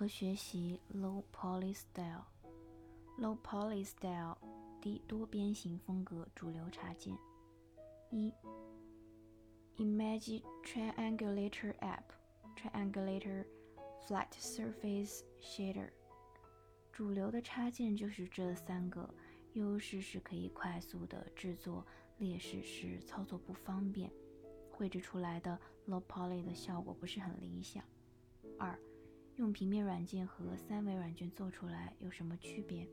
和学习 Low Poly Style。Low Poly Style 低多边形风格主流插件。一 Image Triangulator App Triangulator Flat Surface Shader。主流的插件就是这三个，优势是可以快速的制作，劣势是操作不方便，绘制出来的 Low Poly 的效果不是很理想。二用平面软件和三维软件做出来有什么区别？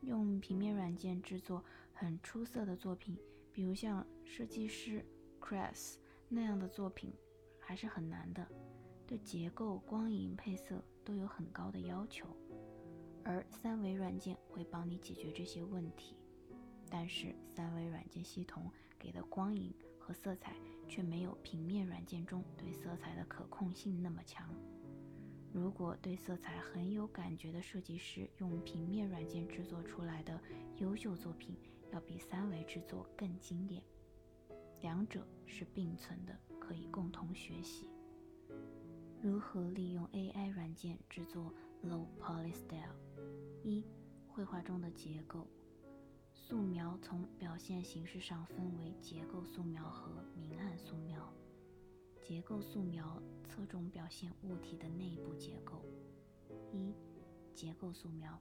用平面软件制作很出色的作品，比如像设计师 Chris 那样的作品，还是很难的，对结构、光影、配色都有很高的要求。而三维软件会帮你解决这些问题，但是三维软件系统给的光影和色彩却没有平面软件中对色彩的可控性那么强。如果对色彩很有感觉的设计师用平面软件制作出来的优秀作品，要比三维制作更经典。两者是并存的，可以共同学习。如何利用 AI 软件制作 Low Poly Style？一、绘画中的结构素描，从表现形式上分为结构素描和明暗素描。结构素描侧重表现物体的内部结构。一、结构素描，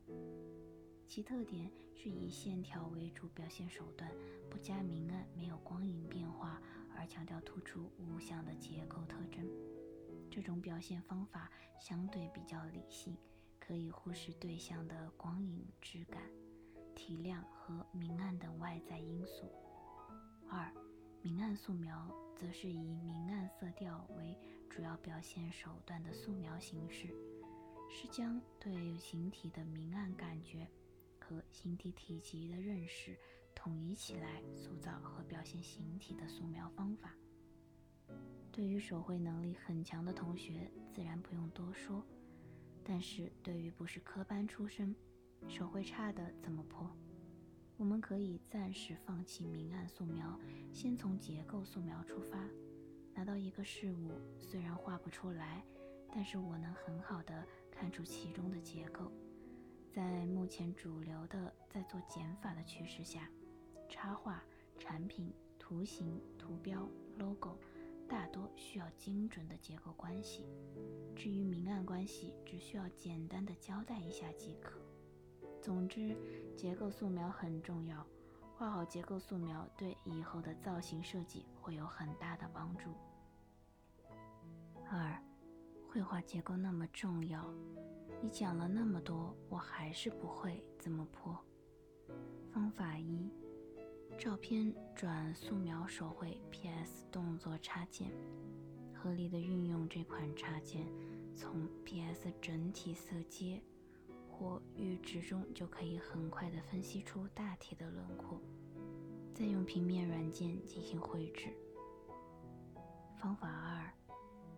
其特点是以线条为主表现手段，不加明暗，没有光影变化，而强调突出物象的结构特征。这种表现方法相对比较理性，可以忽视对象的光影质感、体量和明暗等外在因素。二、明暗素描则是以明暗色调为主要表现手段的素描形式，是将对形体的明暗感觉和形体体积的认识统一起来塑造和表现形体的素描方法。对于手绘能力很强的同学，自然不用多说，但是对于不是科班出身、手绘差的怎么破？我们可以暂时放弃明暗素描，先从结构素描出发。拿到一个事物，虽然画不出来，但是我能很好的看出其中的结构。在目前主流的在做减法的趋势下，插画、产品、图形、图标、logo 大多需要精准的结构关系。至于明暗关系，只需要简单的交代一下即可。总之，结构素描很重要。画好结构素描，对以后的造型设计会有很大的帮助。二，绘画结构那么重要，你讲了那么多，我还是不会怎么破。方法一：照片转素描手绘 PS 动作插件，合理的运用这款插件，从 PS 整体色阶。或预纸中就可以很快的分析出大体的轮廓，再用平面软件进行绘制。方法二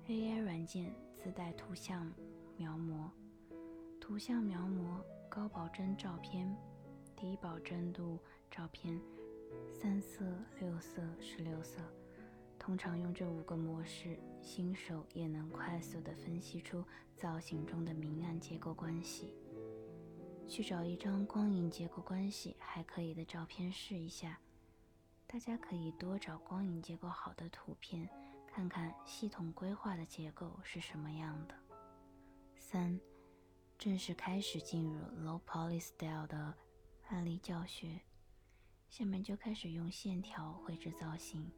，AI 软件自带图像描摹，图像描摹高保真照片、低保真度照片、三色、六色、十六色，通常用这五个模式，新手也能快速地分析出造型中的明暗结构关系。去找一张光影结构关系还可以的照片试一下。大家可以多找光影结构好的图片，看看系统规划的结构是什么样的。三，正式开始进入 Low Poly Style 的案例教学。下面就开始用线条绘制造型。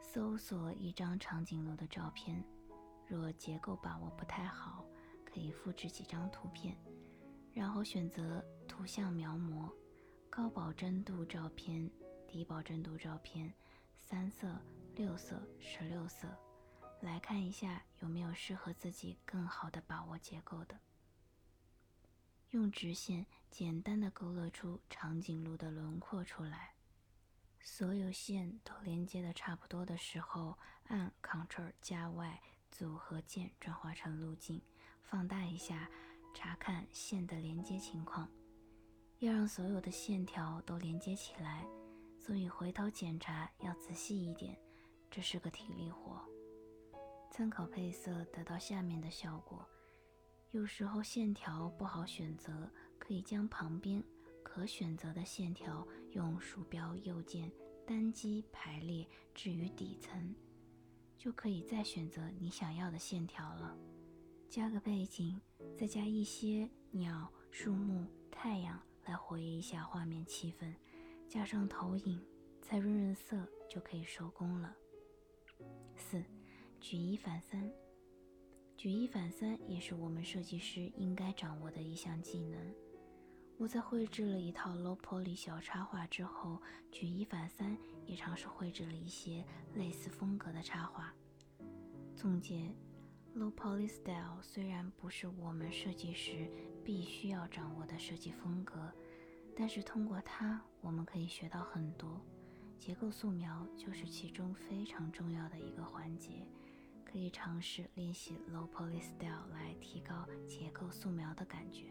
搜索一张长颈鹿的照片，若结构把握不太好，可以复制几张图片。然后选择图像描摹，高保真度照片、低保真度照片、三色、六色、十六色，来看一下有没有适合自己更好的把握结构的。用直线简单的勾勒出长颈鹿的轮廓出来，所有线都连接的差不多的时候，按 Ctrl 加 Y 组合键转化成路径，放大一下。查看线的连接情况，要让所有的线条都连接起来，所以回头检查要仔细一点，这是个体力活。参考配色得到下面的效果：有时候线条不好选择，可以将旁边可选择的线条用鼠标右键单击排列置于底层，就可以再选择你想要的线条了。加个背景，再加一些鸟、树木、太阳来活跃一下画面气氛，加上投影，再润润色就可以收工了。四，举一反三。举一反三也是我们设计师应该掌握的一项技能。我在绘制了一套 low poly 小插画之后，举一反三也尝试绘制了一些类似风格的插画。总结，low poly style 虽然不是我们设计师必须要掌握的设计风格，但是通过它，我们可以学到很多。结构素描就是其中非常重要的一个环节。可以尝试练习 low poly style 来提高结构素描的感觉。